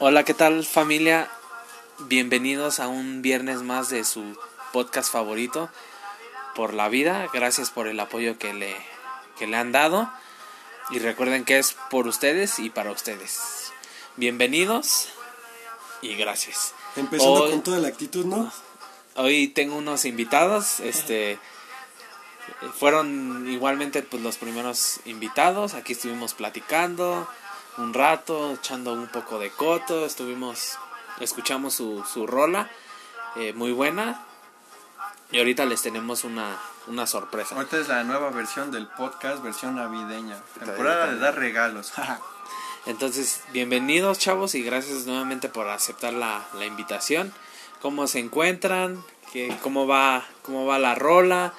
Hola, ¿qué tal familia? Bienvenidos a un viernes más de su podcast favorito por la vida. Gracias por el apoyo que le, que le han dado. Y recuerden que es por ustedes y para ustedes. Bienvenidos y gracias. Empezando Hoy- con toda la actitud, ¿no? Hoy tengo unos invitados, este fueron igualmente pues los primeros invitados, aquí estuvimos platicando un rato, echando un poco de coto, estuvimos escuchamos su, su rola eh, muy buena y ahorita les tenemos una, una sorpresa. Ahorita es la nueva versión del podcast, versión navideña. Temporada de dar regalos. Entonces, bienvenidos chavos y gracias nuevamente por aceptar la, la invitación. ¿Cómo se encuentran? ¿Qué, cómo, va, ¿Cómo va la rola?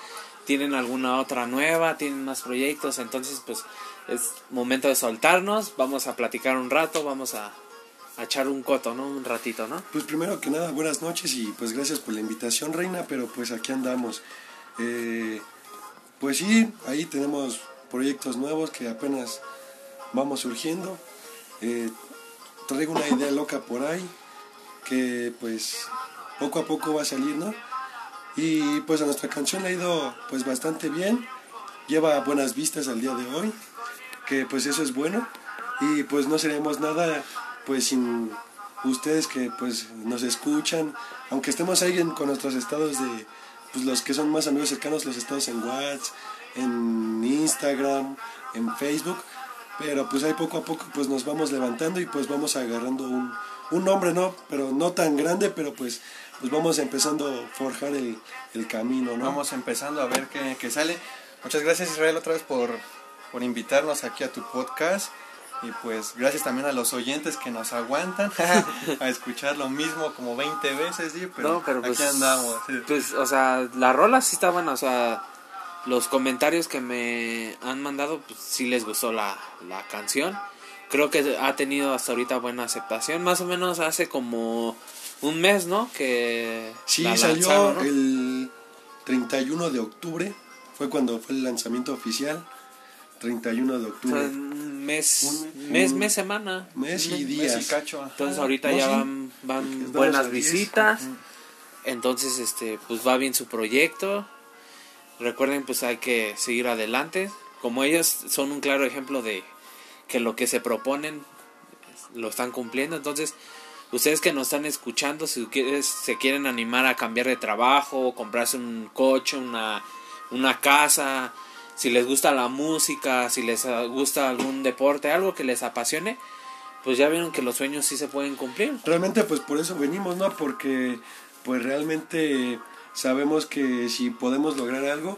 ¿Tienen alguna otra nueva? ¿Tienen más proyectos? Entonces, pues es momento de soltarnos. Vamos a platicar un rato, vamos a, a echar un coto, ¿no? Un ratito, ¿no? Pues primero que nada, buenas noches y pues gracias por la invitación, Reina, pero pues aquí andamos. Eh, pues sí, ahí tenemos proyectos nuevos que apenas vamos surgiendo. Eh, traigo una idea loca por ahí que pues poco a poco va a salir, ¿no? Y pues a nuestra canción le ha ido pues bastante bien, lleva buenas vistas al día de hoy, que pues eso es bueno y pues no seremos nada pues sin ustedes que pues nos escuchan, aunque estemos ahí en- con nuestros estados de pues los que son más amigos cercanos, los estados en WhatsApp, en Instagram, en Facebook, pero pues ahí poco a poco pues nos vamos levantando y pues vamos agarrando un, un nombre, ¿no? Pero no tan grande, pero pues pues vamos empezando a forjar el, el camino, ¿no? Vamos empezando a ver qué, qué sale. Muchas gracias Israel otra vez por, por invitarnos aquí a tu podcast. Y pues gracias también a los oyentes que nos aguantan a escuchar lo mismo como 20 veces, ¿sí? pero, no, pero pues, aquí andamos. sí. Pues, o sea, la rola sí está buena, o sea, los comentarios que me han mandado, pues sí les gustó la, la canción. Creo que ha tenido hasta ahorita buena aceptación, más o menos hace como un mes, ¿no? Que Sí, la salió ¿no? el 31 de octubre, fue cuando fue el lanzamiento oficial, 31 de O sea, octubre. un mes, Un- mes, un- mes, semana. Mes y Mes días. y cacho. Entonces Ah, ahorita no, ya sí. van, van buenas visitas. Entonces, este, pues va bien su proyecto. Recuerden, pues hay que seguir adelante. Como ellos son un claro ejemplo de que lo que se proponen lo están cumpliendo. Entonces, ustedes que nos están escuchando, si quieres, se quieren animar a cambiar de trabajo, comprarse un coche, una, una casa, si les gusta la música, si les ah, gusta algún deporte, algo que les apasione, pues ya vieron que los sueños sí se pueden cumplir. Realmente pues por eso venimos, ¿no? Porque pues realmente sabemos que si podemos lograr algo,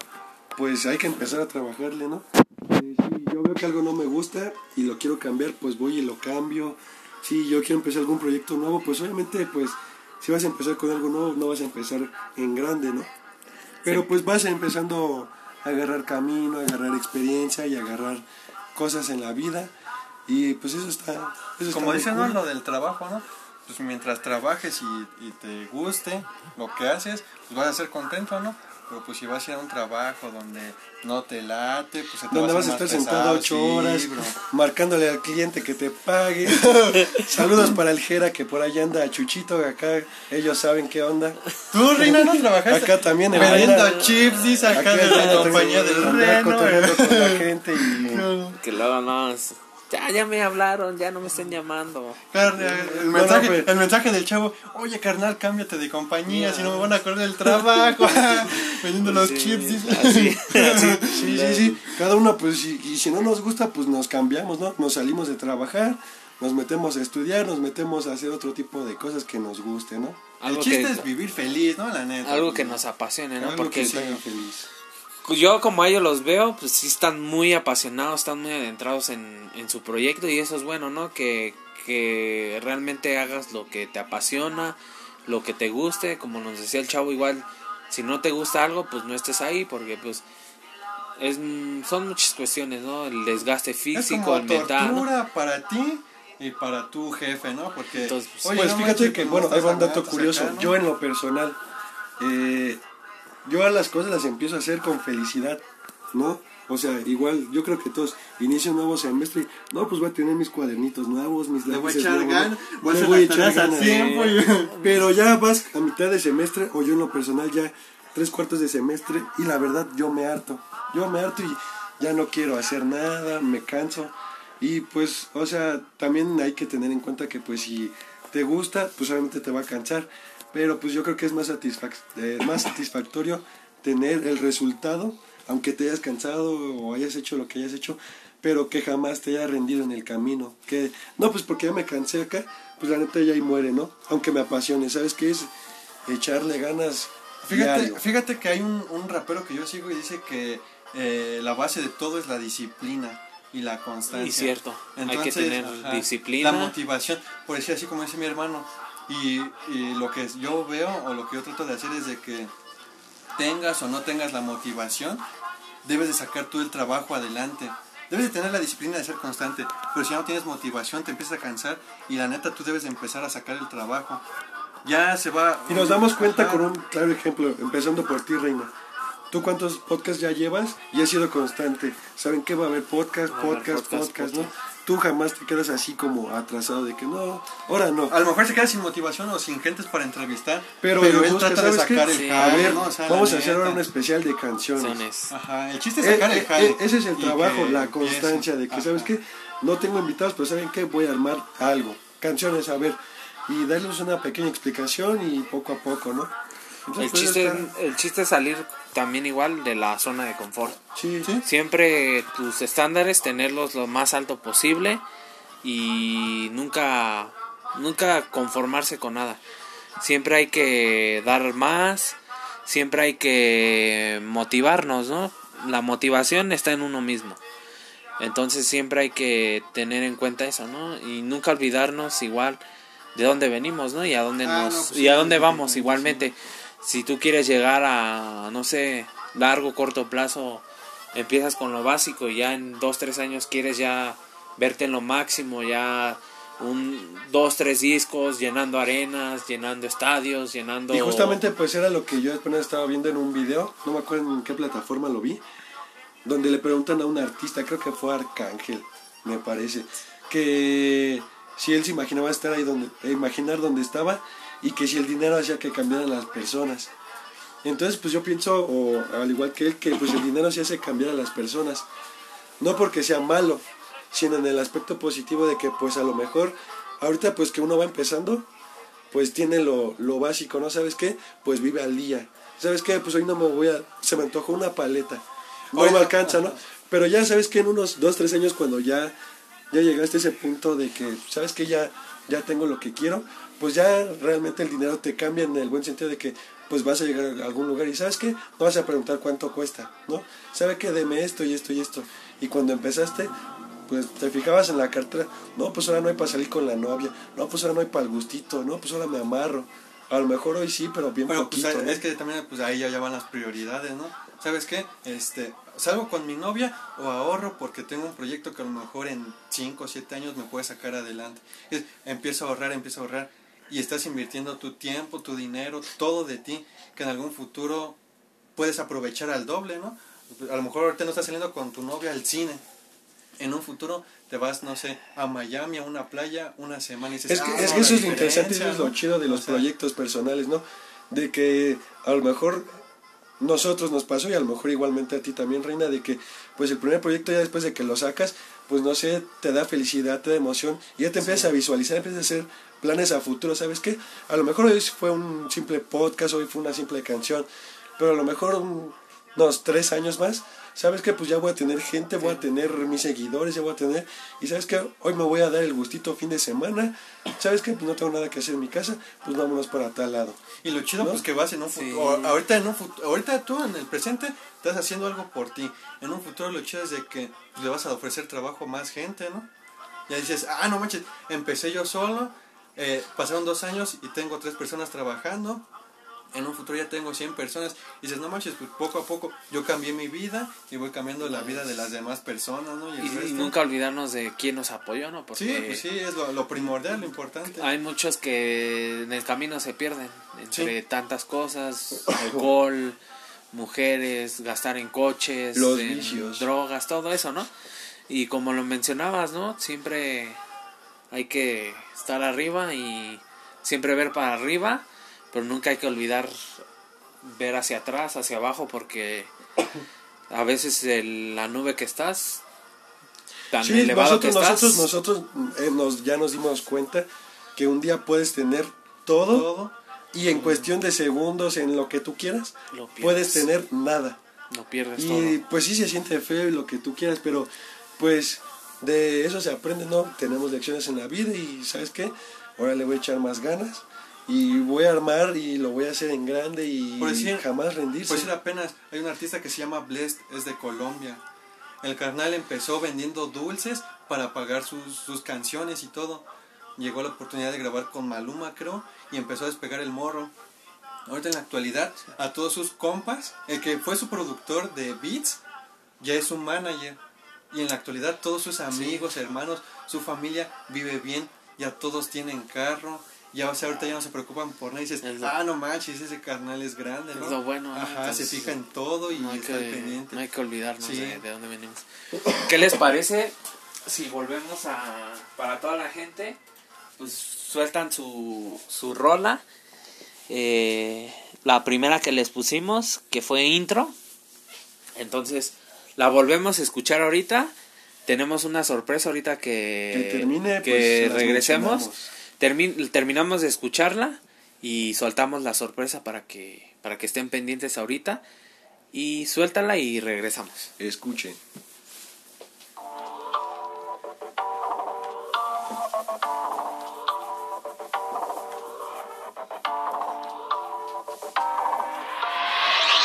pues hay que empezar a trabajarle, ¿no? Eh, si yo veo que algo no me gusta y lo quiero cambiar, pues voy y lo cambio. Si yo quiero empezar algún proyecto nuevo, pues obviamente pues si vas a empezar con algo nuevo, no vas a empezar en grande, ¿no? Pero Sí. pues vas empezando agarrar camino, agarrar experiencia y agarrar cosas en la vida. Y pues eso está... Eso Como dicen, ¿no? cool. Lo del trabajo, ¿no? Pues mientras trabajes y, y te guste lo que haces, pues vas a ser contento, ¿no? Pero pues si vas a ir a un trabajo donde no te late, pues se te donde va vas a estar más sentado ocho sí, horas marcándole al cliente que te pague. Saludos para el Jera que por allá anda Chuchito, acá ellos saben qué onda. Tú, Reina, no trabajaste. Acá también en Vendiendo Reina. chips, dice acá de la compañía del Reno. cotorreando con la gente y Que luego no, es- ya, ya me hablaron, ya no me estén llamando. Claro, el, mensaje, no, pero- el mensaje del chavo, oye carnal, cámbiate de compañía, si no me van a correr el trabajo. Vendiendo los Sí, chips, dice. así, así. sí, sí, sí, cada uno pues y, y si no nos gusta pues nos cambiamos, ¿no? Nos salimos de trabajar, nos metemos a estudiar, nos metemos a hacer otro tipo de cosas que nos guste, ¿no? El Algo chiste que, es vivir feliz, ¿no? La neta. algo que nos apasione, ¿no? Algo Porque que feliz. Yo como a ellos los veo, pues sí están muy apasionados, están muy adentrados en, en su proyecto y eso es bueno, ¿no? Que, que realmente hagas lo que te apasiona, lo que te guste, como nos decía el chavo, igual si no te gusta algo, pues no estés ahí porque pues es son muchas cuestiones, ¿no? El desgaste Es físico, como el mental, para ti y para tu jefe, ¿no? Porque, Entonces, pues, oye, pues no fíjate que, no bueno, va un dato curioso. acá, ¿no? Yo en lo personal, eh, yo las cosas las empiezo a hacer con felicidad, ¿no? O sea, igual, yo creo que todos inicio un nuevo semestre y, no, pues voy a tener mis cuadernitos nuevos, mis Le voy a lápices echar nuevos, voy a voy a echar ganas. tiempo. Pero ya vas a mitad de semestre, o yo en lo personal ya tres cuartos de semestre, y la verdad yo me harto. Yo me harto y ya no quiero hacer nada, me canso. Y pues, o sea, también hay que tener en cuenta que pues si te gusta, pues obviamente te va a cansar. Pero pues yo creo que es más, satisfac- eh, más satisfactorio tener el resultado, aunque te hayas cansado o hayas hecho lo que hayas hecho, pero que jamás te haya rendido en el camino. Que, no, pues porque ya me cansé acá, pues la neta ya ahí muere, ¿no? Aunque me apasione, ¿sabes qué es? Echarle ganas. Fíjate, diario. fíjate que hay un, un rapero que yo sigo y dice que eh, la base de todo es la disciplina y la constancia. Y cierto, hay que tener disciplina. La motivación, por decir así como dice mi hermano. Y, y lo que yo veo o lo que yo trato de hacer es de que tengas o no tengas la motivación, debes de sacar tú el trabajo adelante. Debes de tener la disciplina de ser constante, pero si ya no tienes motivación te empiezas a cansar y la neta tú debes de empezar a sacar el trabajo. Ya se va... Y nos damos cuenta Ajá. con un claro ejemplo, empezando por ti, Reina. ¿Tú cuántos podcasts ya llevas? Y has sido constante. ¿Saben qué va a haber? Podcast, Va a haber podcast, podcast, podcast, ¿no? Tú jamás te quedas así como atrasado de que no, ahora no. A lo mejor se queda sin motivación o sin gentes para entrevistar. Pero, Pero, él trata de ¿sabes qué? sacar el Sí. A ver, ¿no? O sea, vamos a hacer ahora un especial de canciones. Ajá, el chiste es Eh, sacar eh, el jale. eh, ese es el trabajo, la empiece. constancia de que, ¿sabes qué? No tengo invitados, pero ¿saben qué? Voy a armar algo, canciones, a ver, y darles una pequeña explicación y poco a poco, ¿no? Entonces, El pues, chiste, está- el chiste es salir también igual de la zona de confort. Sí, Sí. Siempre tus estándares tenerlos lo más alto posible y nunca nunca conformarse con nada. Siempre hay que dar más, siempre hay que motivarnos, ¿no? La motivación está en uno mismo. Entonces siempre hay que tener en cuenta eso, ¿no? Y nunca olvidarnos igual de dónde venimos, ¿no? Y a dónde Ah, nos no, pues y a sí, dónde vamos igualmente. Si tú quieres llegar a no sé, largo corto plazo, empiezas con lo básico y ya en dos tres años quieres ya verte en lo máximo, ya un dos tres discos llenando arenas, llenando estadios, llenando Y justamente pues era lo que yo apenas estaba viendo en un video, no me acuerdo en qué plataforma lo vi, donde le preguntan a un artista, creo que fue Arcángel, me parece, que si él se imaginaba estar ahí donde, imaginar donde estaba y que si el dinero hacía que cambiaran las personas. Entonces pues yo pienso, o al igual que él, que pues el dinero sí hace cambiar a las personas. No porque sea malo, sino en el aspecto positivo de que pues a lo mejor ahorita pues que uno va empezando, pues tiene lo, lo básico, ¿no? ¿Sabes qué? Pues vive al día. ¿Sabes qué? Pues hoy no me voy a... Se me antojó una paleta. No Oye, me alcanza, ¿no? Pero ya sabes que en unos dos, tres años cuando ya, ya llegaste a ese punto de que, ¿sabes que Ya, ya tengo lo que quiero, pues ya realmente el dinero te cambia en el buen sentido de que pues vas a llegar a algún lugar y ¿sabes qué? No vas a preguntar cuánto cuesta, ¿no? ¿Sabe que Deme esto y esto y esto. Y cuando empezaste, pues te fijabas en la cartera, no, pues ahora no hay para salir con la novia, no, pues ahora no hay para el gustito, no, pues ahora me amarro. A lo mejor hoy sí, pero bien Pero pues, poquito, ¿no? es que también pues ahí ya, ya van las prioridades, ¿no? ¿Sabes qué? Este, salgo con mi novia o ahorro porque tengo un proyecto que a lo mejor en 5 o 7 años me puede sacar adelante. Es, empiezo a ahorrar, empiezo a ahorrar y estás invirtiendo tu tiempo, tu dinero, todo de ti que en algún futuro puedes aprovechar al doble, ¿no? A lo mejor ahorita no estás saliendo con tu novia al cine. En un futuro te vas, no sé, a Miami, a una playa, una semana y dices, Es que, "Ah, es no, que eso es lo interesante, eso es lo diferencia", chido de los O sea, proyectos personales, ¿no? De que a lo mejor nosotros nos pasó y a lo mejor igualmente a ti también, Reina, de que pues el primer proyecto ya después de que lo sacas, pues no sé, te da felicidad, te da emoción y ya te empiezas a visualizar, empiezas a hacer planes a futuro, ¿sabes qué? A lo mejor hoy fue un simple podcast, hoy fue una simple canción, pero a lo mejor un- unos tres años más, ¿sabes qué? Pues ya voy a tener gente, voy a tener mis seguidores, ya voy a tener, y ¿sabes qué? Hoy me voy a dar el gustito fin de semana, ¿sabes qué? Pues no tengo nada que hacer en mi casa, pues vámonos para tal lado. Y lo chido ¿No? pues que vas en un Sí. futuro, ahorita en un futuro, ahorita tú en el presente estás haciendo algo por ti. En un futuro lo chido es de que pues, le vas a ofrecer trabajo a más gente, ¿no? Ya dices, ah, no manches, empecé yo solo, eh, pasaron dos años y tengo tres personas trabajando. En un futuro ya tengo 100 personas. Y dices, no manches, pues poco a poco yo cambié mi vida y voy cambiando la vida de las demás personas, ¿no? Y nunca olvidarnos de quién nos apoyó, ¿no? Porque Sí, pues sí, es lo, lo primordial, lo importante. hay muchos que en el camino se pierden entre Sí. tantas cosas, alcohol, mujeres, gastar en coches, Los en vicios. drogas, todo eso, ¿no? Y como lo mencionabas, ¿no? Siempre hay que estar arriba y siempre ver para arriba, pero nunca hay que olvidar ver hacia atrás, hacia abajo, porque a veces el- la nube que estás, tan Sí, elevado que nosotros, estás, nosotros, nosotros eh, nos, ya nos dimos cuenta que un día puedes tener todo, Todo. y en cuestión de segundos, en lo que tú quieras, puedes tener nada. no pierdes Y todo. pues sí se siente feo y lo que tú quieras, pero pues de eso se aprende, ¿no? Tenemos lecciones en la vida y ¿sabes qué? Ahora le voy a echar más ganas y voy a armar y lo voy a hacer en grande y Por decir- jamás rendirse. Pues decir apenas, hay un artista que se llama Blessed, es de Colombia. El carnal empezó vendiendo dulces para pagar sus, sus canciones y todo. Llegó la oportunidad de grabar con Maluma, creo, y empezó a despegar el morro. Ahorita en la actualidad, a todos sus compas, el que fue su productor de beats, ya es un manager. Y en la actualidad todos sus amigos, hermanos, su familia vive bien, ya todos tienen carro. Ya, o sea, ahorita ya no se preocupan por nada y dices, ah, no manches, ese carnal es grande, ¿no? Es lo bueno, ¿no? Ajá, Entonces, se fija en todo y no hay, está que, pendiente. no hay que olvidarnos Sí. de, de dónde venimos. ¿Qué les parece si volvemos a... Para toda la gente, pues sueltan su, su rola. Eh, la primera que les pusimos, que fue intro. Entonces, la volvemos a escuchar ahorita. Tenemos una sorpresa ahorita que, Que termine, que pues, regresemos. Termin- terminamos de escucharla y soltamos la sorpresa para que, para que estén pendientes ahorita. Y suéltala y regresamos. Escuchen.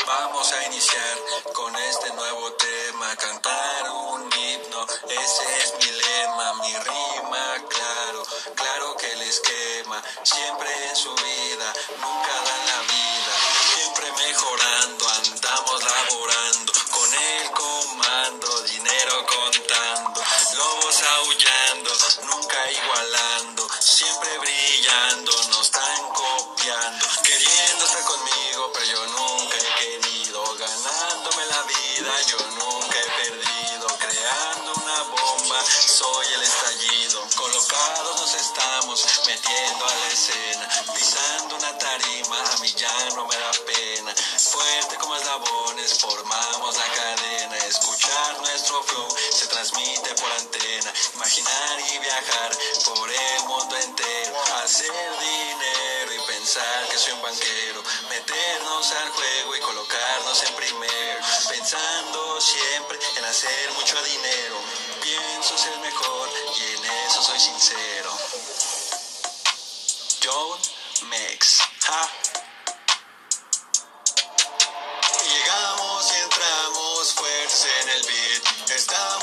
Vamos a iniciar con este nuevo tema, cantar un himno, ese es mi siempre en su vida, nunca dan la vida, siempre mejorando, andamos laborando, con el comando, dinero contando, lobos aullando, nunca igualando, siempre brillando, que soy un banquero, meternos al juego y colocarnos en primero, pensando siempre en hacer mucho dinero, pienso ser mejor y en eso soy sincero. John Mex. Ja. Llegamos y entramos fuertes en el beat. Estamos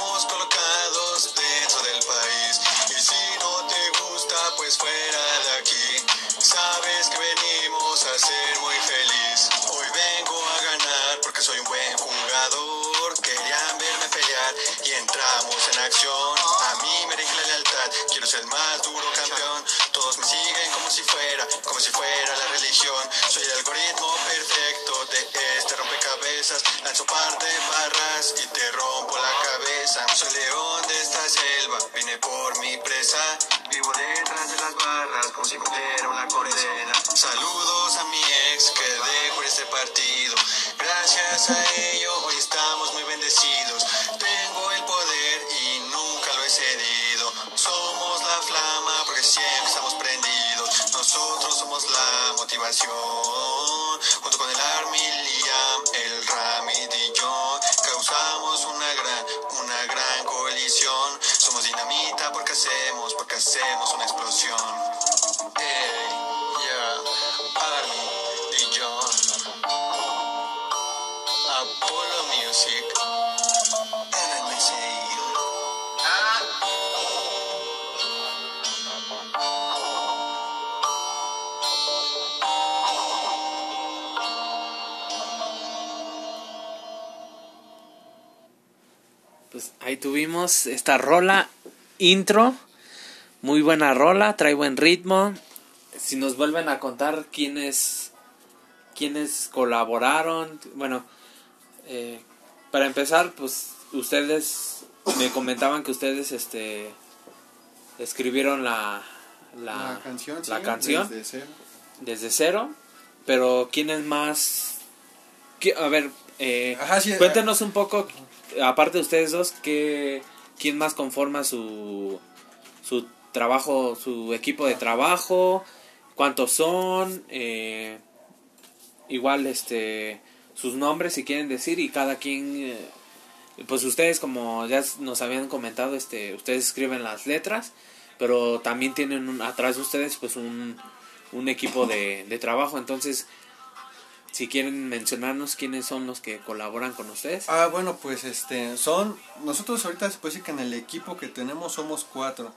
entramos en acción. A mí me rige la lealtad. Quiero ser el más duro campeón. Todos me siguen como si fuera, como si fuera la religión. Soy el algoritmo perfecto de este rompecabezas. Lanzo par de barras y te rompo la cabeza. Soy león de esta selva, vine por mi presa. Vivo detrás de las barras como si cumpliera una condena. Saludos a mi ex que dejo este partido. Gracias a ello hoy estamos muy bendecidos. Tengo el poder y nunca lo he cedido. Somos la flama porque siempre estamos prendidos. Nosotros somos la motivación. Junto con el Army Liam, el Ramid y yo, causamos una gran, una gran coalición. Somos dinamita porque hacemos, porque hacemos una explosión. Pues ahí tuvimos esta rola intro. Muy buena rola, trae buen ritmo. Si nos vuelven a contar quién es quiénes colaboraron. Bueno, eh, para empezar, pues ustedes me comentaban que ustedes este escribieron la la, La canción, la sí, canción. desde cero. desde cero, pero quiénes más qui- a ver, eh, Ajá, sí, cuéntenos un poco aparte de ustedes dos que quién más conforma su su trabajo, su equipo de trabajo, cuántos son, eh, igual este sus nombres si quieren decir y cada quien eh, pues ustedes como ya nos habían comentado este ustedes escriben las letras pero también tienen un- atrás de ustedes pues un, un equipo de, de trabajo entonces si quieren mencionarnos quiénes son los que colaboran con ustedes Ah, bueno, pues este, son, nosotros ahorita se puede decir que en el equipo que tenemos somos cuatro.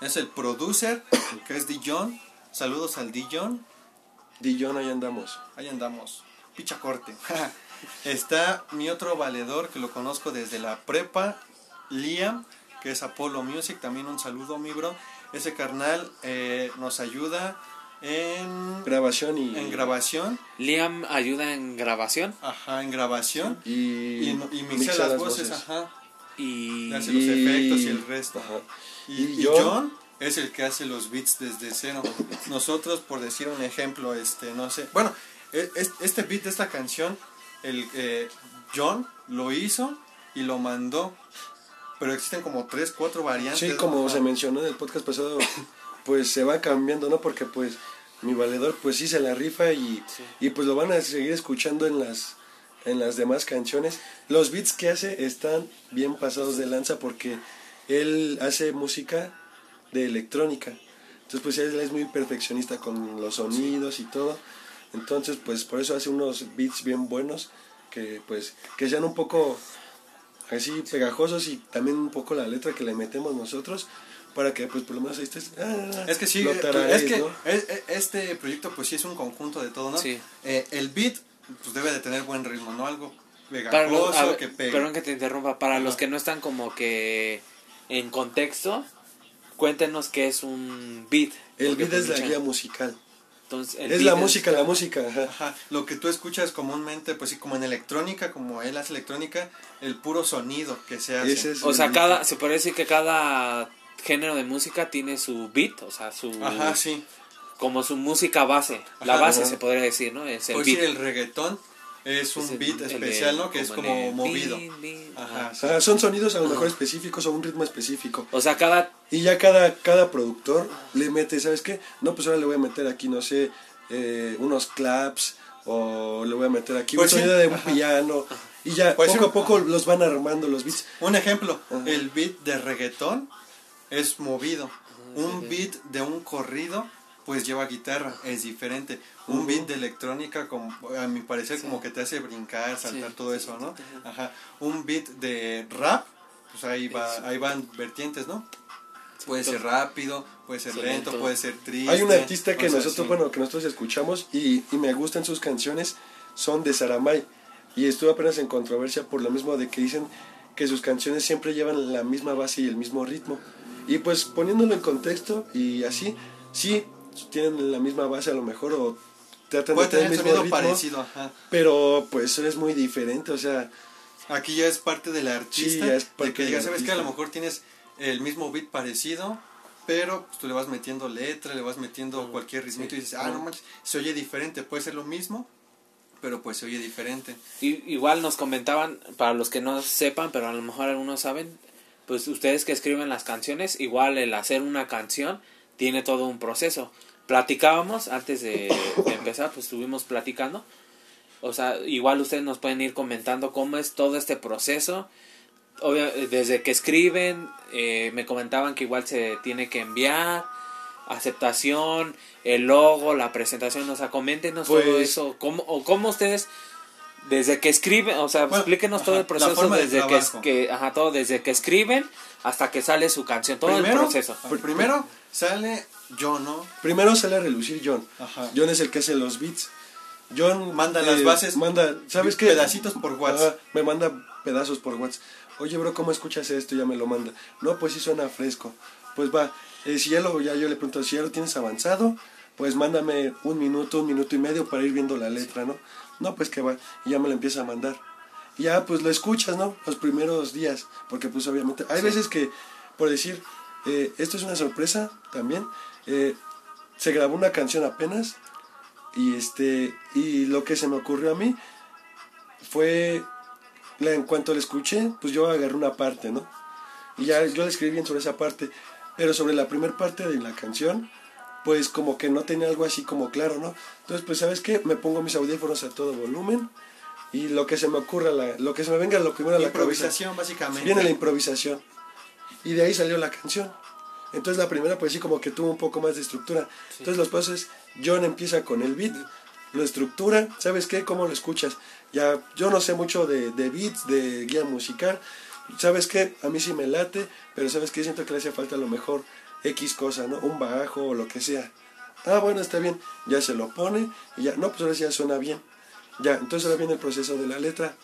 Es el producer, que es Dijon. Saludos al Dijon. Dillon, ahí andamos. Ahí andamos. Picha corte. Está mi otro valedor que lo conozco desde la prepa, Liam, que es Apollo Music. También un saludo, mi bro. Ese carnal eh, nos ayuda en, Grabación y. en grabación. Liam ayuda en grabación Ajá, en grabación. Y, Y, y mixa las voces, ajá. y Le hace los Y- efectos y el resto. Ajá. Y, Y y John- John es el que hace los beats desde cero. Nosotros, por decir un ejemplo, este, no sé. Bueno, este beat de esta canción, el eh, John lo hizo y lo mandó. Pero existen como tres, cuatro variantes. Sí, como se mencionó en el podcast pasado, pues se va cambiando, ¿no? Porque pues mi valedor pues sí se la rifa y, y pues lo van a seguir escuchando en las en las demás canciones. Los beats que hace están bien pasados de lanza porque él hace música de electrónica. Entonces pues él es muy perfeccionista con los sonidos y todo. Entonces pues por eso hace unos beats bien buenos que pues que sean un poco así pegajosos y también un poco la letra que le metemos nosotros para que pues por lo menos ahí estés ah, Es que sí, lo tararees, es que ¿no? es- es- este proyecto pues sí es un conjunto de todo, ¿no? Sí. Eh, el beat pues debe de tener buen ritmo, ¿no? Algo para pegajoso a que pegue. perdón que te interrumpa para Ajá. los que no están como que en contexto cuéntenos qué es un beat el beat pues, es la guía musical entonces, el es la música la música ajá. Lo que tú escuchas comúnmente, pues sí, como en electrónica, como él hace electrónica, el puro sonido que se hace. Es o sea cada se puede decir que cada género de música tiene su beat o sea su Ajá, sí. como su música base la base se podría decir no es el Pues beat sí, el reggaetón es un Es beat el especial, ¿no? Que es como el movido. Ajá, sí. Son sonidos a lo mejor específicos o un ritmo específico o sea cada y ya cada cada productor le mete sabes qué no pues ahora le voy a meter aquí no sé eh, unos claps o le voy a meter aquí Pues un sí. sonido de un Ajá. piano y ya Pues poco sí. a poco los van armando los beats Un ejemplo, Ajá. el beat de reggaetón es movido. Un beat de un corrido pues lleva guitarra, es diferente. Un beat de electrónica, como, a mi parecer, como que te hace brincar, saltar Sí, todo sí, eso, ¿no? Ajá. Un beat de rap, pues ahí, va, ahí van vertientes, ¿no? Puede ser rápido, puede ser lento, puede ser triste. Hay un artista que nosotros, sí. bueno, que nosotros escuchamos y, y me gustan sus canciones, son de Saramay. Y estuve apenas en controversia por lo mismo de que dicen que sus canciones siempre llevan la misma base y el mismo ritmo. Y pues poniéndolo en contexto y así, sí, tienen la misma base a lo mejor o tratan Puede de tener el mismo sonido ritmo, parecido, ajá. pero pues es muy diferente, o sea, Aquí ya es parte del artista. ya es de que diga, ¿sabes qué? A lo mejor tienes el mismo beat parecido, pero pues, tú le vas metiendo letra, le vas metiendo cualquier ritmito y dices, ah, no manches, se oye diferente. Puede ser lo mismo, pero pues se oye diferente. I- igual nos comentaban, para los que no sepan, pero a lo mejor algunos saben, pues ustedes que escriben las canciones, igual el hacer una canción tiene todo un proceso. Platicábamos antes de, de empezar, pues estuvimos platicando. O sea, igual ustedes nos pueden ir comentando cómo es todo este proceso. Obvia- desde que escriben, eh, me comentaban que igual se tiene que enviar, aceptación, el logo, la presentación, o sea, coméntenos todo Pues- eso, cómo, o cómo ustedes desde que escriben, o sea, Bueno, explíquenos todo el proceso desde que, que, ajá, todo desde que escriben hasta que sale su canción, todo primero, el proceso. primero sale yo, ¿no? primero sale a relucir John. Ajá. John es el que hace los beats. John Manda las bases, Manda, ¿sabes qué? pedacitos por WhatsApp. Ajá, me manda pedazos por WhatsApp. Oye, bro, ¿cómo escuchas esto? Ya me lo manda. No, pues sí suena fresco. Pues va, eh, si ya lo, ya yo le pregunto, si ya lo tienes avanzado, pues mándame un minuto, un minuto y medio para ir viendo la letra, ¿no? No, pues que va, y ya me la empieza a mandar. Y ya pues lo escuchas, ¿no? Los primeros días, porque pues obviamente, hay veces que, por decir, eh, esto es una sorpresa también, eh, se grabó una canción apenas, y este, y lo que se me ocurrió a mí fue, la, en cuanto la escuché, pues yo agarré una parte, ¿no? Y ya yo le escribí bien sobre esa parte, pero sobre la primera parte de la canción, pues como que no tenía algo así como claro, ¿no? Entonces, pues, ¿sabes qué? Me pongo mis audífonos a todo volumen y lo que se me ocurra, la- lo que se me venga lo primero a la cabeza. Improvisación, básicamente. Viene la improvisación. Y de ahí salió la canción. Entonces la primera pues sí como que tuvo un poco más de estructura. Entonces los pasos es, John empieza con el beat, lo estructura, ¿sabes qué? ¿Cómo lo escuchas? Ya, yo no sé mucho de, de beats, de guía musical. ¿Sabes qué? A mí sí me late, pero ¿sabes qué? Siento que le hace falta a lo mejor X cosa, ¿no? Un bajo o lo que sea. Ah, bueno, está bien. Ya se lo pone y ya, no, pues ahora sí ya suena bien. Ya, entonces ahora viene el proceso de la letra.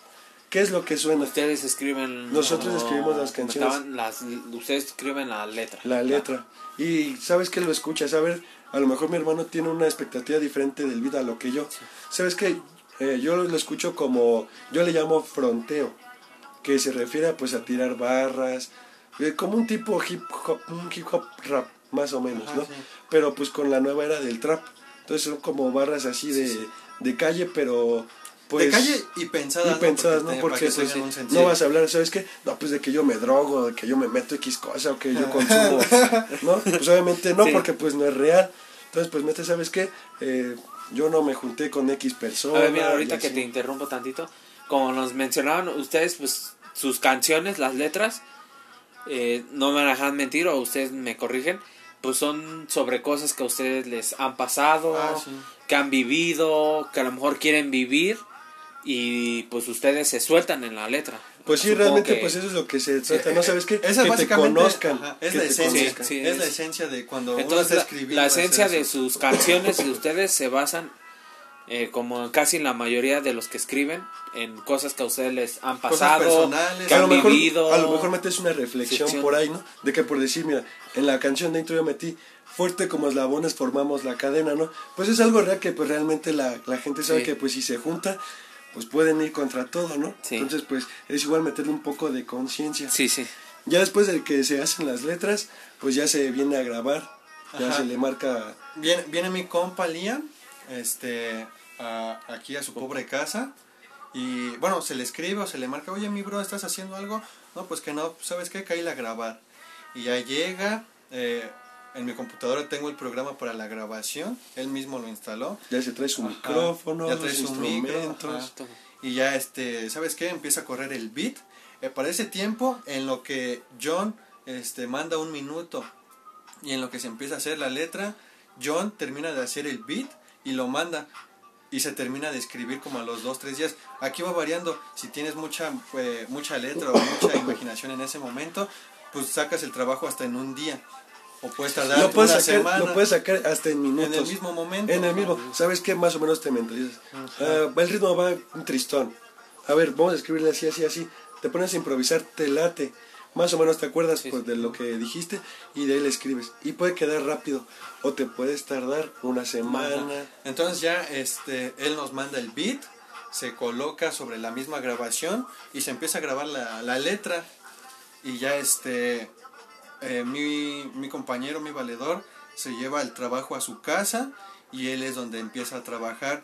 ¿Qué es lo que suena? Ustedes escriben. Nosotros escribimos las canciones. Las, ustedes escriben la letra. La letra. Y sabes que lo escuchas, a ver, a lo mejor mi hermano tiene una expectativa diferente del vida a lo que yo. Sabes que yo lo escucho como, yo le llamo fronteo, que se refiere a, pues a tirar barras, eh, como un tipo hip hop, un hip hop rap, más o menos, Ajá, ¿no? sí. Pero pues con la nueva era del trap. Entonces son como barras así de, de calle, pero pues... de calle y pensadas, y pensadas, ¿no? Porque que pues, un no vas a hablar, ¿sabes qué? No, pues de que yo me drogo, de que yo me meto X cosa o que yo consumo, ¿no? Pues obviamente no, Sí. porque pues no es real. Entonces, pues mete, ¿sabes qué? Eh, yo no me junté con X persona. A ver, mira, ahorita que te interrumpo tantito, como nos mencionaban ustedes, pues sus canciones, las letras, eh, no me dejan mentir o ustedes me corrigen, pues son sobre cosas que a ustedes les han pasado, Ah, sí. que han vivido, que a lo mejor quieren vivir y pues ustedes se sueltan en la letra. Pues sí, Supongo realmente que- pues eso es lo que se trata, ¿no? ¿Sabes qué? Esa que es te básicamente conozcan. ajá, es que la esencia. Sí, es la es- esencia de cuando uno está la, escribiendo. la esencia de eso. sus canciones de ustedes se basan, eh, como casi en la mayoría de los que escriben, en cosas que a ustedes les han pasado, personales. que a lo han mejor, vivido. a lo mejor metes una reflexión Ficción. por ahí, ¿no? De que por decir, mira, en la canción de intro yo metí fuerte como eslabones formamos la cadena, ¿no? Pues es algo real que pues realmente la, la gente sabe Sí. que pues si se junta, pues pueden ir contra todo, ¿no? Sí. Entonces pues es igual meterle un poco de conciencia. Sí, sí. Ya después de que se hacen las letras, pues ya se viene a grabar, ya Ajá. se le marca Viene, viene mi compa Liam, este, a- aquí a su pobre casa. Y bueno, se le escribe o se le marca, oye mi bro, ¿estás haciendo algo? No, pues que no, ¿sabes qué? Caí a grabar. Y ya llega, eh, en mi computadora tengo el programa para la grabación, él mismo lo instaló. ya se trae su Ajá. micrófono, Ya trae su micro, instrumentos. ajá. Y ya, este, ¿sabes qué? Empieza a correr el beat. Eh, para ese tiempo, en lo que John este, manda un minuto y en lo que se empieza a hacer la letra, John termina de hacer el beat y lo manda. Y se termina de escribir como a los dos, tres días. Aquí va variando. Si tienes mucha, eh, mucha letra o mucha imaginación en ese momento, pues sacas el trabajo hasta en un día. O puedes tardar Lo puedes, una sacar, semana. lo puedes sacar hasta en minutos. En el mismo momento. En el mismo. ¿Sabes qué? Más o menos te mentalizas. Ah, el ritmo va un tristón. A ver, vamos a escribirle así, así, así. Te pones a improvisar, te late. Más o menos te acuerdas Sí, pues, sí. de lo que dijiste y de ahí le escribes. Y puede quedar rápido. O te puedes tardar una semana. Entonces ya este, él nos manda el beat, se coloca sobre la misma grabación y se empieza a grabar la, la letra. Y ya este, eh, mi, mi compañero, mi valedor, se lleva el trabajo a su casa y él es donde empieza a trabajar.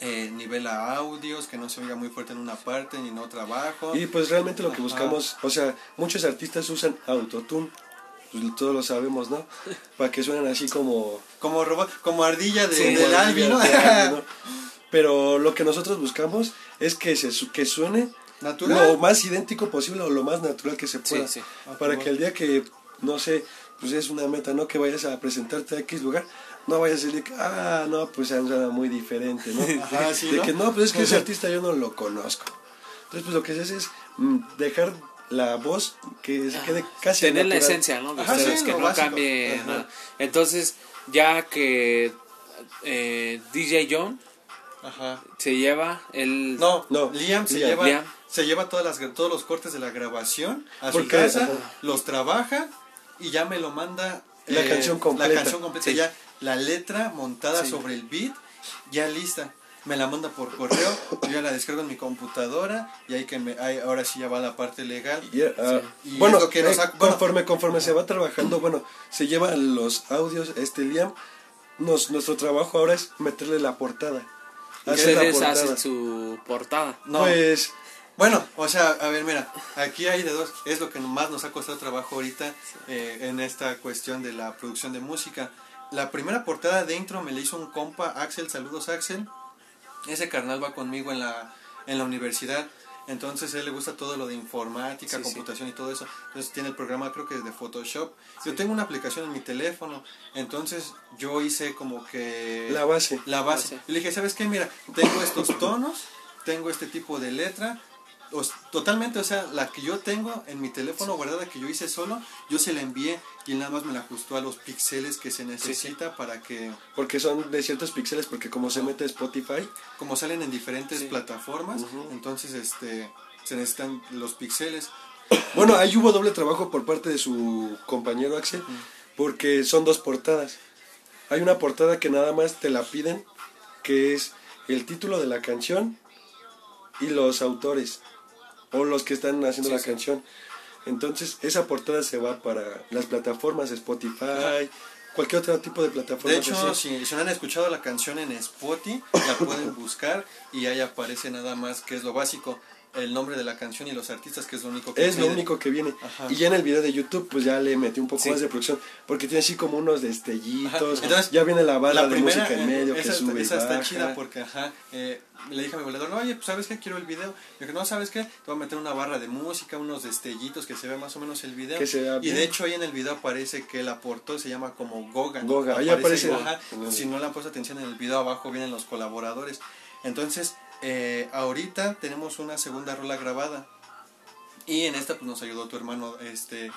Eh, nivela audios, que no se oiga muy fuerte en una parte ni en otra abajo. Y pues realmente lo que Ajá. buscamos, o sea, muchos artistas usan autotune. Pues todos lo sabemos, ¿no? Para que suenen así como Como robot, como ardilla de, Sí, del Albi, ¿no? Pero lo que nosotros buscamos es que, se, que suene Natural. lo más idéntico posible o lo más natural que se pueda. sí. Para que el día que, no sé, pues es una meta, ¿no? Que vayas a presentarte a X lugar, no vayas a decir ah, no, pues suena muy diferente, ¿no? Ajá, sí, de ¿no? que no, pues es que ese artista yo no lo conozco. Entonces, pues lo que se hace es mm, dejar la voz que se quede casi Tener la natural. esencia, ¿no? De Ajá, ustedes, sí, que no básico. cambie Ajá. Entonces, ya que eh, DJ John Ajá. se lleva el... No, No, Liam se Liam. lleva Liam. se lleva todas las todos los cortes de la grabación a su Porque- casa, ajá. los trabaja y ya me lo manda La eh, canción completa. La canción completa, Sí. ya la letra montada Sí. sobre el beat, ya lista. Me la manda por correo, yo ya la descargo en mi computadora y ahí que me, ahí, ahora sí ya va la parte legal. Ah, Y bueno, es lo que nos eh, ha- bueno. conforme, conforme se va trabajando, bueno, se llevan los audios, este Liam, nos, nuestro trabajo ahora es meterle la portada. Ustedes hacen su portada. No, Pues, Bueno, o sea, a ver, mira, aquí hay de dos. Es lo que más nos ha costado trabajo ahorita eh, en esta cuestión de la producción de música. La primera portada de intro me la hizo un compa, Axel, saludos Axel. Ese carnal va conmigo en la, en la universidad. Entonces a él le gusta todo lo de informática, Sí, sí. computación y todo eso. Entonces tiene el programa creo que de Photoshop. Yo tengo una aplicación en mi teléfono. Entonces yo hice como que... la base. La base. Base. Y le dije, ¿sabes qué? Mira, tengo estos tonos, tengo este tipo de letra. O totalmente, o sea, la que yo tengo en mi teléfono guardada que yo hice solo, yo se la envié y él nada más me la ajustó a los píxeles que se necesita para que, Porque son de ciertos píxeles, porque como se mete Spotify, como salen en diferentes Sí. plataformas, entonces este se necesitan los píxeles. Bueno, ahí hubo doble trabajo por parte de su compañero Axel, porque son dos portadas. Hay una portada que nada más te la piden, que es el título de la canción y los autores, o los que están haciendo Sí, la sí. canción. Entonces, esa portada se va para las plataformas Spotify, cualquier otro tipo de plataforma. De hecho, si, si no han escuchado la canción en Spotify, la pueden buscar y ahí aparece nada más que es lo básico, el nombre de la canción y los artistas, que es lo único que es lo único que viene. Ajá. Y ya en el video de YouTube, pues ya le metí un poco Sí. más de producción. Porque tiene así como unos destellitos. Ajá. Entonces, ya viene la barra la de primera, música en eh, medio que esa, sube y esa está baja. chida porque, ajá, eh, le dije a mi volador, no, oye, pues sabes qué, quiero el video. Le dije, no, sabes qué, te voy a meter una barra de música, unos destellitos que se vea más o menos el video. Que se vea y bien. de hecho ahí en el video aparece que él aportó, se llama como Goga. Goga, ahí aparece. Goga. Si no le han puesto atención en el video, abajo vienen los colaboradores. Entonces, eh, ahorita tenemos una segunda rola grabada. Y en esta pues nos ayudó tu hermano, este,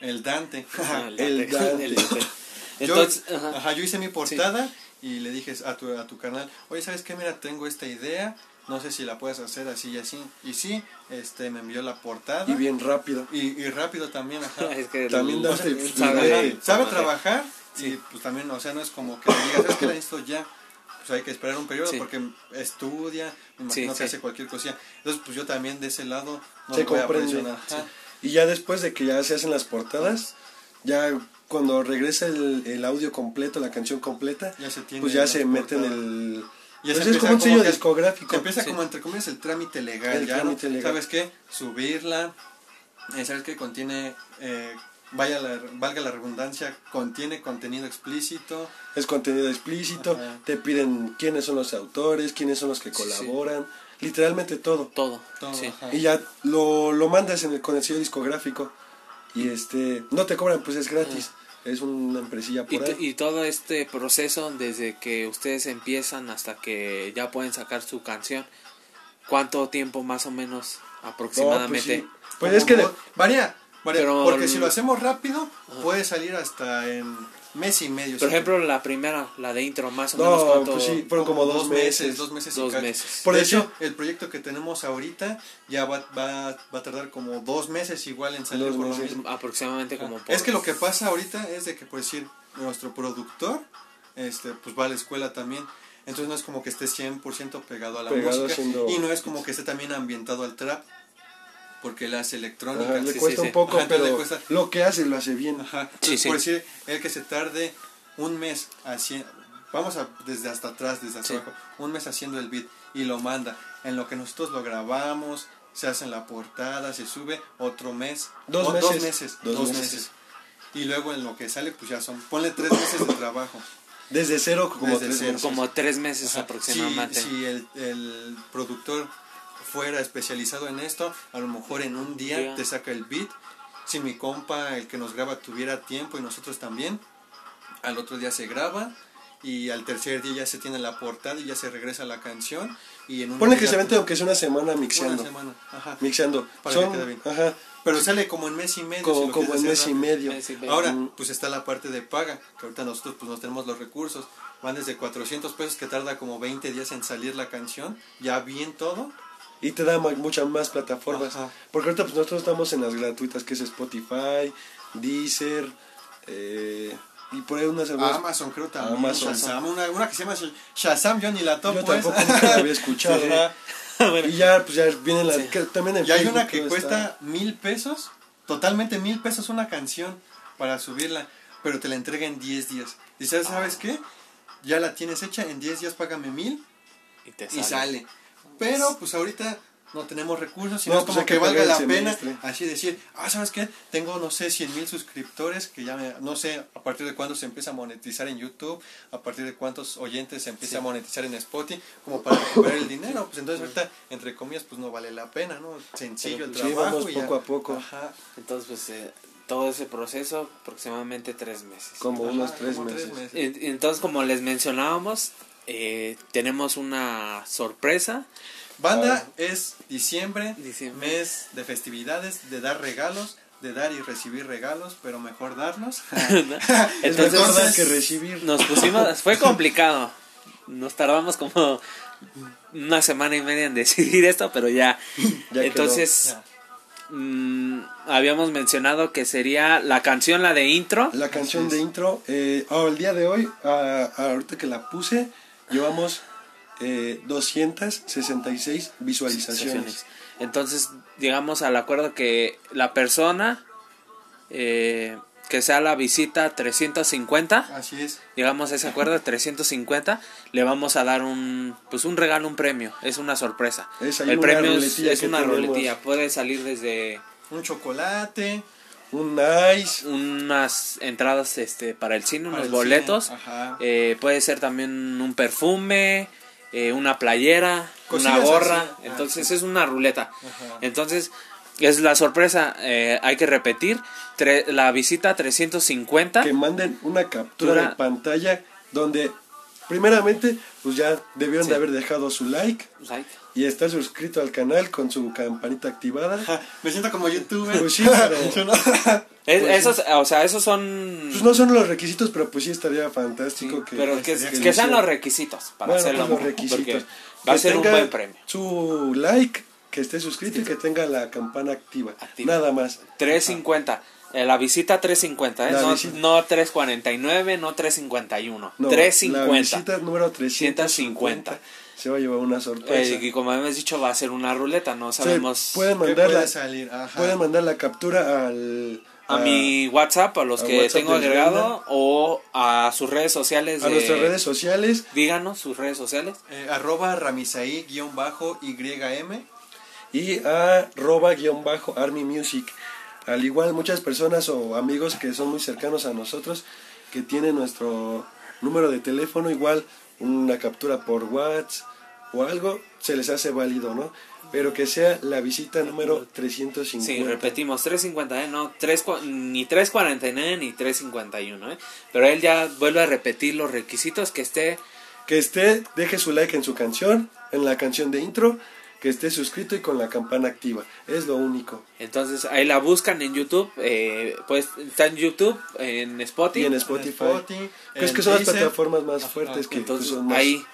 el Dante. Ah, El date. el date. Yo- Entonces, ajá, ajá. yo hice mi portada y le dije a tu, a tu canal, oye, ¿sabes qué? Mira, tengo esta idea, no sé si la puedes hacer así y así. Y sí, este, me envió la portada. Y bien rápido. Y, y rápido también, ajá. Es que También el- Dante, sabe- trabajar Sí. y pues también, o sea, no es como que le digas, ¿sabes qué? La necesito ya. Pues hay que esperar un periodo Sí. porque estudia, me imagino Sí, que sí. hace cualquier cosilla. Entonces, pues yo también de ese lado no se lo voy a comprende. presionar. sí. Ajá. Y ya después de que ya se hacen las portadas, ya cuando regresa el, el audio completo, la canción completa, Ya se tiene pues ya se mete en el... Ya pues se es empieza como un sello como que- discográfico. Empieza Sí. como entre comillas el trámite legal, El ya, ¿no? trámite legal. ¿Sabes qué? Subirla, eh, ¿sabes qué? Contiene, eh, vaya la, valga la redundancia, contiene contenido explícito. Es contenido explícito, Ajá. te piden quiénes son los autores, quiénes son los que sí. colaboran, literalmente todo. todo. Todo, sí. Y ya lo, lo mandas en el, con el sello discográfico y este no te cobran, pues es gratis. Es una empresilla Y, por ahí. y todo este proceso, desde que ustedes empiezan hasta que ya pueden sacar su canción, ¿cuánto tiempo más o menos No, aproximadamente? pues, sí. Pues es que de- varía, Pero porque si lo hacemos rápido, puede salir hasta en mes y medio. Por ejemplo, la primera, la de intro, más o menos no, cuánto... pues sí, fueron como dos meses. dos meses. y Dos meses. Por de decir- hecho, el proyecto que tenemos ahorita ya va, va, va a tardar como dos meses igual en salir Dos por lo meses. mismo. Aproximadamente como por... Es que lo que pasa ahorita es de que, por decir, nuestro productor, este, pues va a la escuela también. Entonces no es como que esté 100% pegado a la Pegado música. Y no es como que esté también ambientado al trap. Porque él hace electrónica. Ajá, le sí, cuesta sí, un poco, Ajá, pero cuesta- lo que hace lo hace bien. Ajá. Sí, Entonces, sí. Por decir, el que se tarde un mes haciendo, vamos a, desde hasta atrás, desde hasta Sí. abajo, un mes haciendo el beat y lo manda. En lo que nosotros lo grabamos, se hace en la portada, se sube, otro mes. Dos o- meses. Dos meses. Dos Dos, meses. meses. Y luego en lo que sale, pues ya son, ponle tres meses de trabajo. Desde cero como Desde tres cero. meses. Como tres meses Ajá. aproximadamente. Si, si el, el productor fuera especializado en esto, a lo mejor en un día Día. te saca el beat. Si mi compa, el que nos graba, tuviera tiempo y nosotros también, al otro día se graba y al tercer día ya se tiene la portada y ya se regresa la canción. Y en un Ponle que se vente aunque sea una semana una mixeando. semana. Ajá. Mixeando. Para Son, que quede bien. ajá, Pero sale como en mes y medio. si como, lo como en mes y medio. Mes y medio. Ahora, Mm. pues está la parte de paga, que ahorita nosotros pues no tenemos los recursos. Van desde 400 pesos que tarda como 20 días en salir la canción, ya bien todo. Y te da muchas más plataformas. Ajá. Porque ahorita pues nosotros estamos en las gratuitas que es Spotify, Deezer, eh, y por ahí una A cerveza. Amazon creo también. Amazon. Shazam, una, una que se llama Sh- Shazam, yo ni la topo. Yo pues. tampoco nunca la había escuchado. Ajá. Y ya, pues ya vienen las. Sí. que también en Y hay una que cuesta está- mil pesos, totalmente mil pesos una canción para subirla, pero te la entrega en 10 días. Y sabes, ¿sabes qué? Ya la tienes hecha, en 10 días págame mil Y te y sale. Pero pues ahorita no tenemos recursos, sino No, es pues como que que valga la pena así decir, ah, ¿sabes qué? Tengo, no sé, 100 mil suscriptores, que ya me- no sé a partir de cuándo se empieza a monetizar en YouTube, a partir de cuántos oyentes se empieza a monetizar en Spotify, como para recuperar el dinero. Pues entonces ahorita, entre comillas, pues no vale la pena, ¿no? Sencillo el Pero, pues, sí, trabajo. vamos y ya. poco a poco. Ajá. Entonces, pues eh, todo ese proceso, aproximadamente tres meses. Como Ajá, unos tres como meses. En- Entonces, como les mencionábamos, eh, tenemos una sorpresa. Banda es diciembre, Diciembre. mes de festividades, de dar regalos, de dar y recibir regalos, pero mejor darlos. Es mejor dar Entonces, que recibir. nos pusimos, fue complicado. Nos tardamos como una semana y media en decidir esto, pero ya. Ya Entonces, Ya. mm, habíamos mencionado que sería la canción, la de intro. La canción de intro, eh, oh, el día de hoy, ah, ahorita que la puse, llevamos eh, 266 visualizaciones. Entonces llegamos al acuerdo que la persona eh, que sea la visita 350, Así es. llegamos a ese acuerdo de 350, le vamos a dar un pues un regalo, un premio, es una sorpresa. Es El una premio es, es una tenemos. ruletilla, puede salir desde Un chocolate. Un nice. unas entradas este para el cine, para unos el boletos, cine. Ajá. eh, puede ser también un perfume, eh, una playera, Cosillas una gorra, así. Ah, entonces es una ruleta. Ajá. Entonces, es la sorpresa, eh, hay que repetir, tre- la visita 350, Que manden una captura Captura. de pantalla donde, primeramente, pues ya debieron Sí. de haber dejado su like like. y estar suscrito al canal con su campanita activada. Me siento como youtuber. Pues sí, pero- Yo no- Es- Pues esos, o sea, esos son... Pues no son los requisitos, pero pues sí estaría fantástico sí, que, pero que, que sean los requisitos para Bueno, hacerlo. pues, los requisitos. Va a ser un buen premio. Su like, que esté suscrito y que tenga la campana activa. Activa. Nada más. 350. Eh, la visita 350, ¿eh? La no, visita. no 349, no 351. No, 350. La visita número 350 150. se va a llevar una sorpresa. Eh, y como hemos dicho, va a ser una ruleta, no sabemos. pueden ¿Qué mandar puede la, salir? Ajá. pueden mandar la captura al a mi WhatsApp, a los a que WhatsApp tengo agregado, o a sus redes sociales. a de- nuestras redes sociales Díganos sus redes sociales. Eh, arroba ramisaí guion bajo YM. y a arroba guion bajo army music al igual muchas personas o amigos que son muy cercanos a nosotros que tienen nuestro número de teléfono igual una captura por WhatsApp o algo se les hace válido no pero que sea la visita número 350 Sí, repetimos, 350, ¿eh? No, 3, cua- ni 349 ni 351, ¿eh? Pero él ya vuelve a repetir los requisitos que esté que esté deje su like en su canción en la canción de intro que esté suscrito y con la campana activa es lo único Entonces ahí la buscan en YouTube, eh, pues está en YouTube, en Spotify. y en Spotify, Spotify, que es en que son las plataformas más fuertes que Entonces son más- ahí,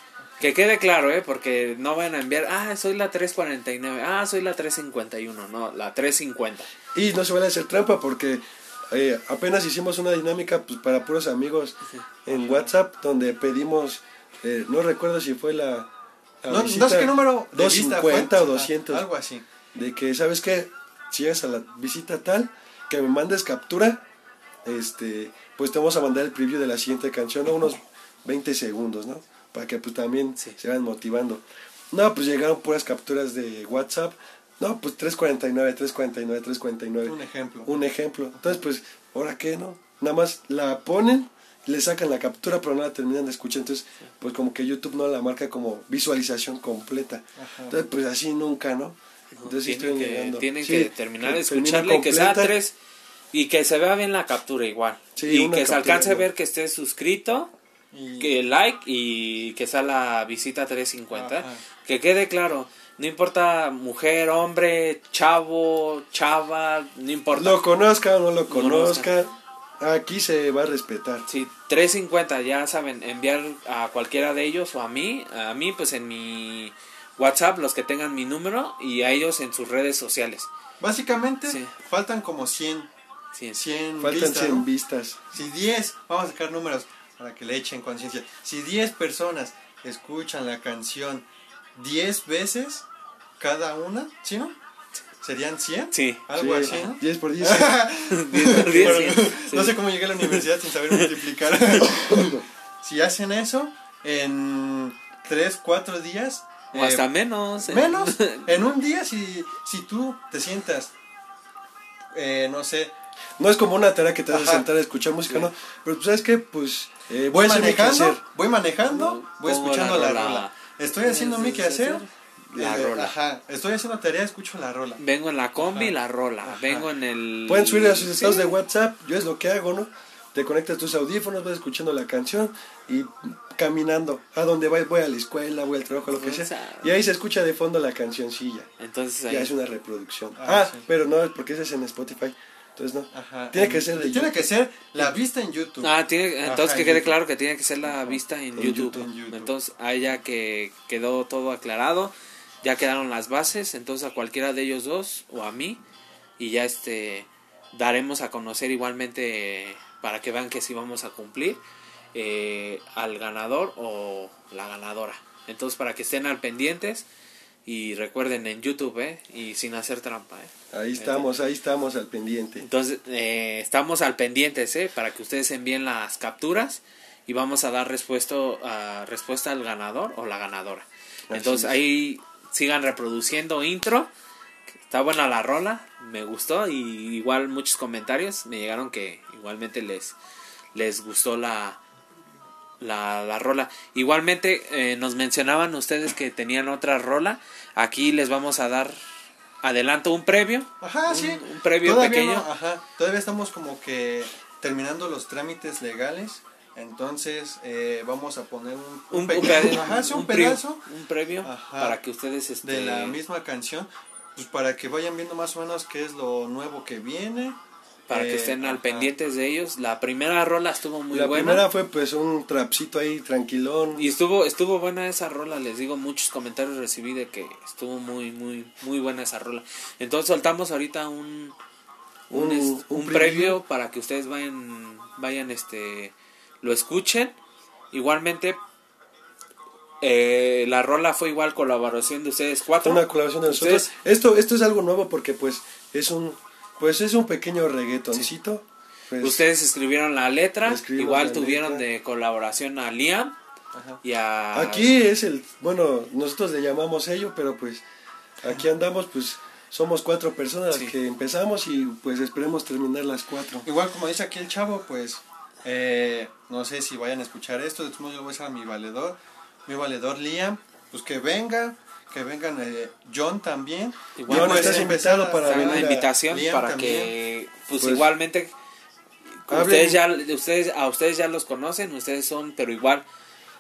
que quede claro, ¿eh? Porque no van a enviar, ah, soy la 349, ah, soy la 351, no, la 350. Y no se vale hacer trampa porque eh, apenas hicimos una dinámica pues, para puros amigos en WhatsApp donde pedimos, eh, no recuerdo si fue la... la No, no sé qué número de lista 250 fue. o 200. Ajá, algo así. De que, ¿sabes qué? Si llegas a la visita tal, que me mandes captura, este pues te vamos a mandar el preview de la siguiente canción, ¿no? unos 20 segundos, ¿no? Para que pues también Sí. se vayan motivando. No, pues llegaron puras capturas de WhatsApp. No, pues 349, 349, 349 Un ejemplo. un ejemplo. Entonces, pues, ¿ahora qué, no? Nada más la ponen, le sacan la captura, pero no la terminan de escuchar. Entonces, pues como que YouTube no la marca como visualización completa. Ajá. Entonces, pues así nunca, ¿no? Entonces, tienen estoy que, tienen Sí, que terminar de escucharle y que sea tres y que se vea bien la captura igual. Sí, y que se alcance a ver que esté suscrito, Y- que like y que sea la visita 350. Ajá. Que quede claro, no importa mujer, hombre, chavo, chava, no importa. Lo conozca o no lo Conozca. conozca, aquí se va a respetar. Sí, 350, ya saben, enviar a cualquiera de ellos o a mí, a mí pues en mi WhatsApp, los que tengan mi número y a ellos en sus redes sociales. Básicamente, Sí. faltan como 100. Cien. 100 Faltan vistas, 100 ¿no? vistas. Si 10, vamos a sacar números para que le echen conciencia. Si 10 personas escuchan la canción 10 veces cada una, ¿sí no? ¿Serían 100? Sí. Algo Sí, así, ¿no? 10 por 10. Diez, diez, Bueno, cien. No Sí. sé cómo llegué a la universidad sin saber multiplicar. si hacen eso, en 3, 4 días... O eh, hasta menos. ¿eh? Menos. En un día, si, si tú te sientas, eh, no sé, No es como una tarea que te vas a Ajá. sentar a escuchar música, ¿no? Pero pues, ¿sabes qué? Pues voy eh, voy a hacer mi manejando, voy manejando, voy escuchando la la rola. rola. Estoy haciendo mi quehacer. La eh, rola. Ajá, estoy haciendo tarea, escucho la rola. Vengo en la combi, Ajá. la rola. Ajá. Vengo en el. Pueden subir a sus estados Sí. de WhatsApp, yo es lo que hago, ¿no? Te conectas tus audífonos, vas escuchando la canción y caminando. A donde voy, voy a la escuela, voy al trabajo, lo que sea. Y ahí se escucha de fondo la cancioncilla. Entonces Ya ahí. es una reproducción. Ah, Ah, sí. pero no, porque ese es en Spotify. Entonces no. Ajá. Tiene que ser de Tiene YouTube. que ser la vista en YouTube. Ah, tiene, entonces Ajá, que quede YouTube. claro que tiene que ser la vista en, En YouTube. YouTube. En YouTube. Entonces ahí ya que quedó todo aclarado, ya quedaron las bases, entonces a cualquiera de ellos dos o a mí y ya este daremos a conocer igualmente para que vean que sí vamos a cumplir eh, al ganador o la ganadora. Entonces para que estén al pendientes y recuerden en YouTube, ¿eh? Y sin hacer trampa, ¿eh? Ahí estamos, ahí estamos al pendiente. Entonces, eh, estamos al pendientes, ¿eh? Para que ustedes envíen las capturas y vamos a dar respuesta, a- respuesta al ganador o la ganadora. Así Entonces, es. ahí sigan reproduciendo intro. Está buena la rola, me gustó y igual muchos comentarios me llegaron que igualmente les, les gustó la, la, la rola. Igualmente eh, nos mencionaban ustedes que tenían otra rola. Aquí les vamos a dar adelanto un previo. Ajá, un- sí. un previo Todavía pequeño. no, ajá. Todavía estamos como que terminando los trámites legales. Entonces eh, vamos a poner un, un, un pequeño- peda- ajá, sí, un pedazo un previo Ajá. para que ustedes este, de la misma canción. Pues para que vayan viendo más o menos qué es lo nuevo que viene. para que Eh, estén al ajá. pendientes de ellos la primera rola estuvo muy la buena primera fue pues un trapcito ahí tranquilón. y estuvo estuvo buena esa rola les digo muchos comentarios recibí de que estuvo muy muy muy buena esa rola entonces soltamos ahorita un un, Un- un previo para que ustedes vayan vayan este lo escuchen igualmente eh, la rola fue igual colaboración de ustedes cuatro una colaboración de nosotros. Ustedes- Esto, esto es algo nuevo porque pues es un pues es un pequeño reggaetoncito. Pues, Ustedes escribieron la letra, Escribimos igual la tuvieron letra. de colaboración a Liam Ajá. y a... Aquí es el, bueno, nosotros le llamamos ello, pero pues aquí andamos, pues somos cuatro personas Sí. que empezamos y pues esperemos terminar las cuatro. Igual como dice aquí el chavo, pues eh, no sé si vayan a escuchar esto, de todos modos yo voy a ser a mi valedor, mi valedor Liam, pues que venga, que vengan eh, John también. Igual pues, estás invitado para venir una invitación Liam para también. que pues, Pues, igualmente ustedes ya ustedes a ustedes ya los conocen, ustedes son pero igual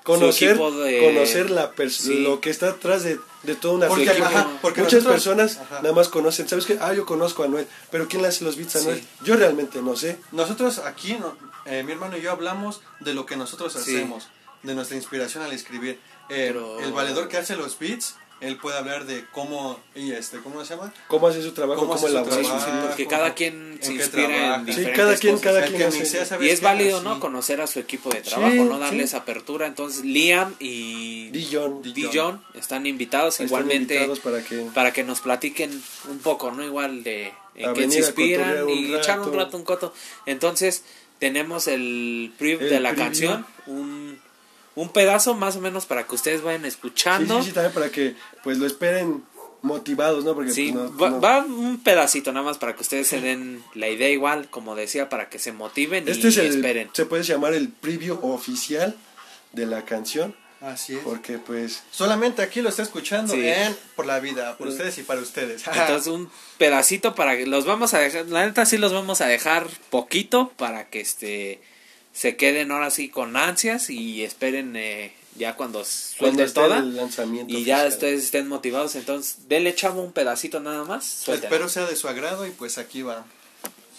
Conocer, de- conocer la Sí. lo que está atrás de, de toda una porque, ajá, porque muchas nosotros- personas ajá. nada más conocen, ¿sabes qué? Ah, yo conozco a Noel, pero ¿quién le hace los beats a Sí. Noel? Yo realmente no sé. Nosotros aquí, no- eh, mi hermano y yo hablamos de lo que nosotros Sí. hacemos, de nuestra inspiración al escribir. Eh, Pero- El valedor que hace los beats, él puede hablar de cómo, y este, ¿cómo se llama? ¿Cómo hace su trabajo? ¿Cómo ¿Cómo, elabora su trabajo? beat? porque ¿cómo- cada quien en se inspira en Sí, cada quien- cosas. cada quien hace- mixea, ¿sabes y es válido. ¿no? Conocer a su equipo de trabajo, Sí, no darles sí. apertura. Entonces, Liam y Dijon. Di- Dijon están invitados Están igualmente invitados para que para que nos platiquen un poco, ¿no? Igual de en qué se inspiran y echar un rato. un coto. Entonces, tenemos el preview de la preview. canción, un, un pedazo más o menos para que ustedes vayan Sí, escuchando. sí, sí, también para que pues lo esperen motivados, ¿no? Porque Sí, pues, no- va, no- va un pedacito nada más para que ustedes se den la idea igual, como decía, para que se motiven Este y es el, esperen. se puede llamar el preview oficial de la canción, Así es. porque pues Solamente aquí lo está escuchando Sí. en Por la Vida, por ustedes y para ustedes. Entonces un pedacito para que los vamos a dejar, la neta sí los vamos a dejar poquito para que este se queden ahora sí con ansias y esperen eh, ya cuando suelten toda el lanzamiento y ya oficial. ustedes estén motivados, entonces denle chavo un pedacito nada más. Espero sea de su agrado y pues aquí va.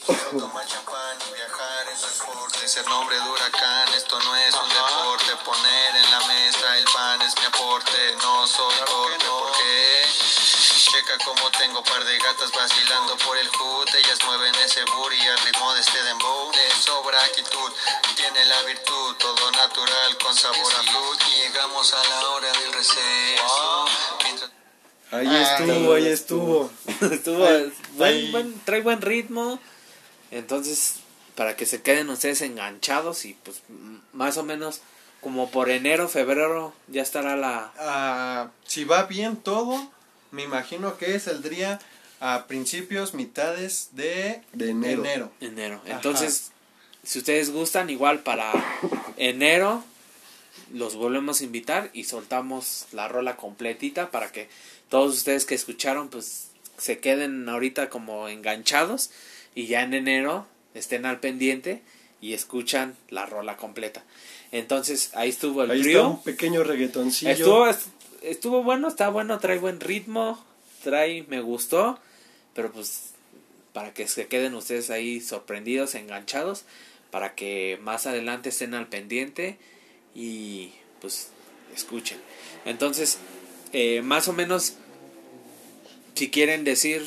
Tomar champán y viajar en transporte, ser nombre de huracán, esto no es un deporte, poner en la mesa el pan es mi aporte, no soy corto porque checa cómo tengo par de gatas vacilando por el hood. Ellas mueven ese booty al ritmo de este dembow. Le sobra actitud, tiene la virtud, todo natural con sabor a fruit. Y llegamos a la hora del receso. Mientras- Ahí estuvo, ahí estuvo. Estuvo buen, buen- trae buen ritmo. Entonces, para que se queden ustedes enganchados y pues más o menos como por enero, febrero ya estará la Ah, si va bien todo, me imagino que saldría a principios, mitades de, De enero. enero. Entonces, si ustedes gustan, igual para enero los volvemos a invitar y soltamos la rola completita para que todos ustedes que escucharon pues se queden ahorita como enganchados y ya en enero estén al pendiente y escuchan la rola completa. Entonces ahí estuvo el Ahí está un pequeño reggaetoncillo. Estuvo, estuvo bueno, está bueno, trae buen ritmo, trae, me gustó, pero pues para que se queden ustedes ahí sorprendidos, enganchados, para que más adelante estén al pendiente y pues escuchen. Entonces, eh, más o menos, si quieren decir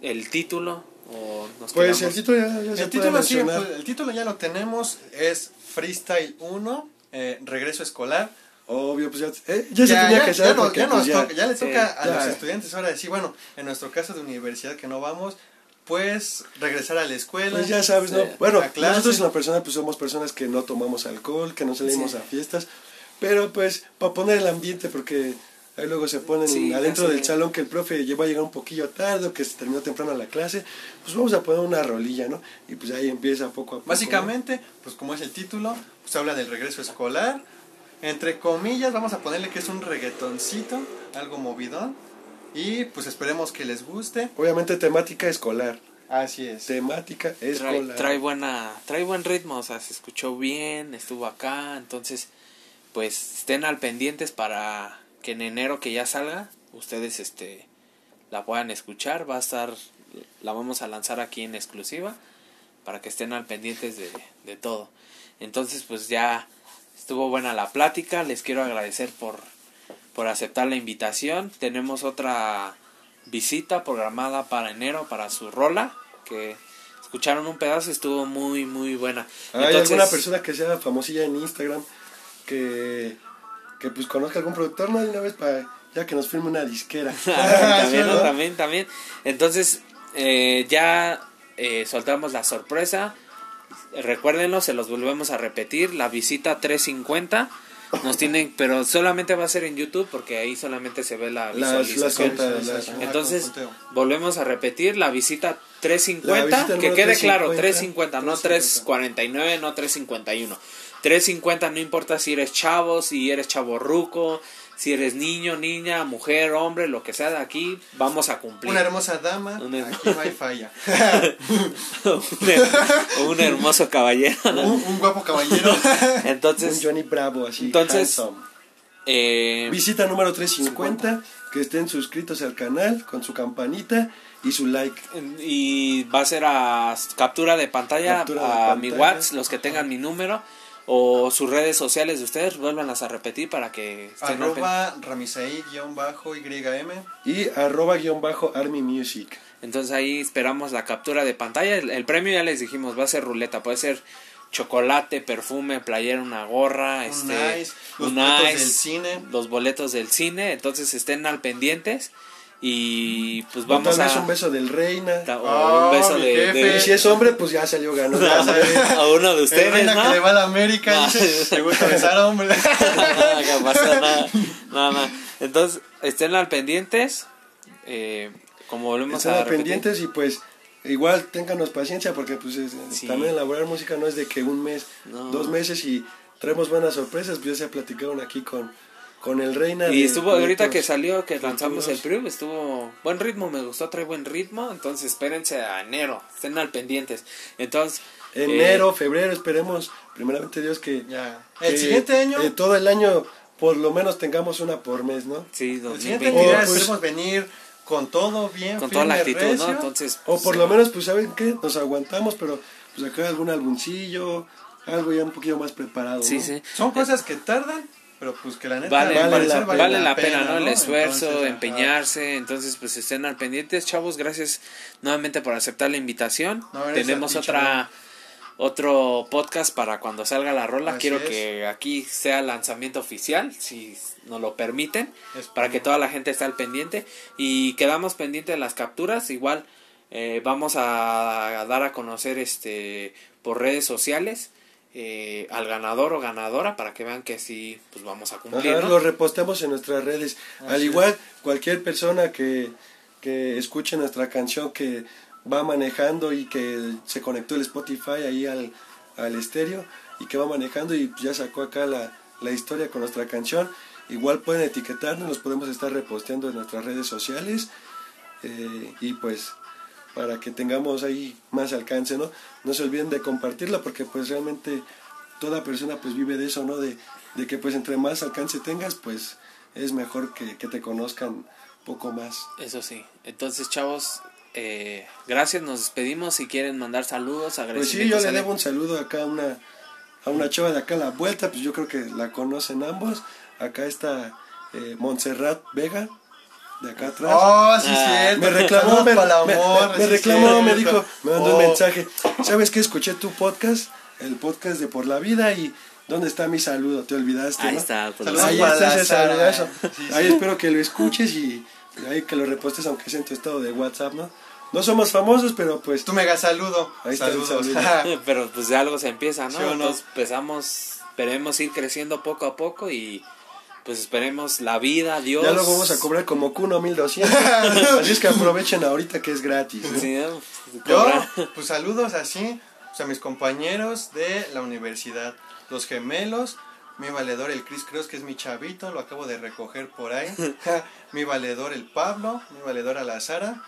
el título o nos Pues quedamos- el título ya, ya se El puede título, sí, mencionar. pues, el título ya lo tenemos, es Freestyle 1, eh, Regreso Escolar. Obvio, pues ya, eh, ya se tenía que ya, saber no- porque ya pues nos ya- toca- ya le Sí, toca a ya. los estudiantes ahora decir, bueno, en nuestro caso de universidad que no vamos, pues regresar a la escuela. Pues ya sabes, ¿no? Bueno, nosotros en la persona pues somos personas que no tomamos alcohol, que no salimos Sí. a fiestas, pero pues para poner el ambiente porque ahí luego se ponen Sí, adentro del salón que el profe ya va a llegar un poquillo tarde o que se terminó temprano la clase, pues vamos a poner una rolilla, ¿no? Y pues ahí empieza poco a poco. Básicamente, pues como es el título, pues habla del regreso escolar. Entre comillas, vamos a ponerle que es un reggaetoncito, algo movidón. Y pues esperemos que les guste. Obviamente temática escolar, Así es. temática trae, escolar. trae buena trae buen ritmo o sea se escuchó bien estuvo acá entonces pues estén al pendientes para que en enero que ya salga ustedes este la puedan escuchar va a estar la vamos a lanzar aquí en exclusiva para que estén al pendientes de, de todo entonces pues ya estuvo buena la plática les quiero agradecer por por aceptar la invitación tenemos otra visita programada para enero para su rola que escucharon un pedazo estuvo muy muy buena ¿Hay Entonces, alguna persona que sea famosilla en Instagram que, que pues conozca algún productor, no? De una vez para ya que nos firme una disquera. también, también, también. Entonces, eh, ya eh, soltamos la sorpresa. Recuérdenlo, se los volvemos a repetir. La visita 350 nos tienen, pero solamente va a ser en YouTube porque ahí solamente se ve la Las- las visualización. las- Entonces, volvemos a repetir la visita 350, La visita que quede 350, claro, 350, no 350. 349, no 351. 350 no importa si eres chavo, si eres chavo ruco, si eres niño, niña, mujer, hombre, lo que sea de aquí, vamos a cumplir. Una hermosa dama, Una hermo- aquí no hay falla. un, her- un hermoso caballero. un, un guapo caballero. Un Entonces, Johnny Bravo, así. Entonces, eh, Visita número 350, que estén suscritos al canal con su campanita y su like. y va a ser a captura de pantalla Captura de a mi. WhatsApp, los que tengan mi número o sus redes sociales de ustedes, vuélvanlas a repetir para que estén al Arroba Ramisei-YM. Y arroba guion bajo Army Music. Entonces ahí esperamos la captura de pantalla. El, el premio ya les dijimos, va a ser ruleta, puede ser chocolate, perfume, playera, una gorra, Un este, nice, los un boletos nice, del cine. los boletos del cine. Entonces estén al pendientes y pues vamos a un beso del reina. ta- o Oh, un beso de, de- Y si es hombre, pues ya salió sabes. a uno de El ustedes, reina ¿no? que le va a la América, No. dice, gusta besar a hombres. nada, que pasa nada. Entonces, estén al pendientes. Eh, como volvemos Estén a al repetir. pendientes y pues igual ténganos paciencia porque pues es- Sí. también elaborar música no es de que un mes, No. dos meses y traemos buenas sorpresas. Pues ya se platicaron aquí con, con el reina. Y de estuvo, ahorita que salió, que lanzamos el preview, estuvo buen ritmo, me gustó, trae buen ritmo. Entonces, espérense a enero, estén al pendientes. Entonces, eh, Enero, febrero, esperemos, primeramente Dios que, Ya. que, El siguiente año, eh, todo el año por lo menos tengamos una por mes, ¿no? sí, el siguiente 2020, año pues- esperemos venir con todo bien, con toda la actitud, ¿no? Entonces, O por sí. lo menos, pues, ¿saben qué? Nos aguantamos, pero pues acá algún álbumcillo, algo ya un poquito más preparado. Sí, ¿no? sí. Son cosas que tardan, pero pues que la neta Vale, la, vale la pena, ¿no? El ¿no? esfuerzo, Entonces, empeñarse, entonces pues estén al pendientes, chavos, gracias nuevamente por aceptar la invitación. No, Tenemos otra otro podcast para cuando salga la rola. Así Quiero es. que aquí sea el lanzamiento oficial, si nos lo permiten, Es- para que toda la gente esté al pendiente y quedamos pendientes de las capturas, igual eh, vamos a, a dar a conocer este por redes sociales eh, al ganador o ganadora para que vean que sí pues vamos a cumplir, Ajá, ¿no? lo reposteamos en nuestras redes. Al igual, cualquier persona que, que escuche nuestra canción, que va manejando y que se conectó el Spotify ahí al, al estéreo y que va manejando y ya sacó acá la, la historia con nuestra canción, igual pueden etiquetarnos, nos podemos estar reposteando en nuestras redes sociales eh, y pues para que tengamos ahí más alcance, ¿no? No se olviden de compartirla porque pues realmente toda persona pues vive de eso, ¿no? De, de que pues entre más alcance tengas, pues es mejor que, que te conozcan poco más. Eso sí. Entonces, chavos, eh, gracias. Nos despedimos. Si quieren mandar saludos, Pues sí, yo agradecimientos. le debo un saludo acá a una, a una chava de acá a la vuelta, pues yo creo que la conocen ambos. Acá está eh, Montserrat Vega, de acá atrás. Oh, sí, Ah, cierto. me reclamó, me, me- reclamó, me dijo, me mandó Oh, un mensaje. ¿Sabes qué? Escuché tu podcast, el podcast de Por la Vida y ¿dónde está mi saludo? ¿Te olvidaste? Ahí no? está. pues, Saludos Ahí está ese saludazo. Sí, Ahí espero que lo escuches y ahí que lo repostes aunque sea en tu estado de WhatsApp, ¿no? No somos famosos, pero pues Tu mega saludo. Ahí está el saludo. Pero pues de algo se empieza, ¿no? ¿Sí o no? Entonces empezamos, esperemos ir creciendo poco a poco y pues esperemos la vida, Dios. ya luego vamos a cobrar como Kuno 1200. Así es que aprovechen ahorita que es gratis. ¿no? Sí. Yo, pues saludos así pues, a mis compañeros de la universidad, los gemelos, mi valedor el Chris Creos, que es mi chavito, lo acabo de recoger por ahí, mi valedor el Pablo, mi valedor a la Sara,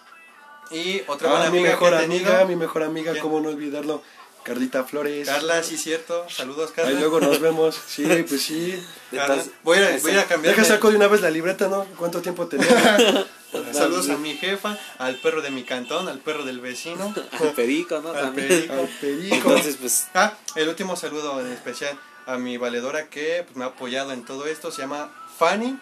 y otra buena Ah, mi amiga mejor que he tenido, amiga, mi mejor amiga, ¿Quién? cómo no olvidarlo, Carlita Flores. Carla, sí cierto, saludos Carla. Ahí luego nos vemos. Sí, pues sí. Carla, voy, a, voy a cambiar. Deja saco de una vez la libreta, ¿no? ¿Cuánto tiempo tenemos? Saludos a mi jefa, al perro de mi cantón, al perro del vecino, Al perico, ¿no? al perico. Al perico. Entonces, pues, Ah, el último saludo en especial a mi valedora que pues, me ha apoyado en todo esto, se llama Fanny.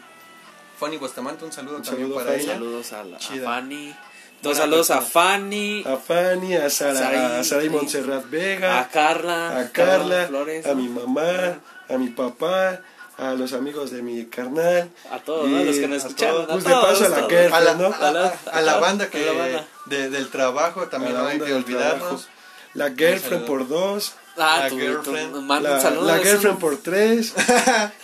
Fanny Bustamante, un saludo Un también saludo, para Fanny. ella. saludos a, la, a. Fanny. Dos saludos a. Fanny, A Fanny, a Sara, a. Montserrat Vega. a Carla, a Carla, Flores, a mi mamá, a mi papá, a los amigos de mi carnal. a todos, Los que nos escucharon. Pues de paso a la A la, ¿no? a la- a la banda que A la banda. de- del trabajo también A la no hay que olvidarnos. La girlfriend por dos, Ah, La tu, girlfriend. tu- manda la, un saludo. la girlfriend por tres,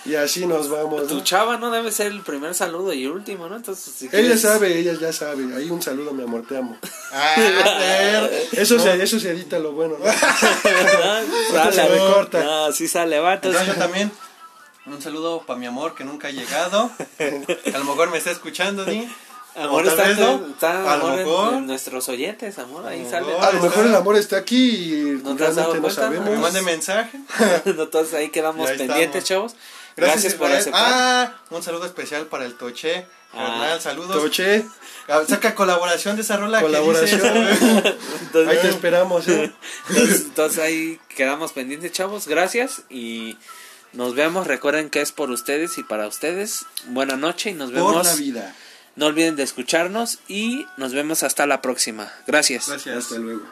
y así nos vamos. Tu ¿no? chava no debe ser el primer saludo y último, ¿no? Entonces, si Ella quieres- sabe, ella ya sabe. Ahí un saludo, mi amor, te amo. Ah, ver. Eso, se, eso se edita lo bueno. ¿no? Se sale. recorta. No, sí sale, va. Entonces Entonces, yo también un saludo para mi amor que nunca ha llegado. que a lo mejor me está escuchando, Di. Amor está, no. está A lo amor en- mejor. en, nuestros oyentes, amor. Ahí A sale. lo A lo mejor el amor está aquí y ¿No realmente no cuenta? Me sabemos. mande mensaje. Entonces ahí quedamos estamos. pendientes, chavos. Gracias, por Israel. aceptar. Ah, un saludo especial para el Toche. Ah. Carnal, saludos. Toche, Ah, Saca colaboración de esa rola Colaboración. que. Entonces, ahí te esperamos. ¿eh? entonces, entonces ahí quedamos pendientes, chavos. Gracias y nos vemos. Recuerden que es por ustedes y para ustedes. Buena noche y nos Por vemos. la vida. No olviden de escucharnos y nos vemos hasta la próxima. Gracias. Gracias. Hasta luego.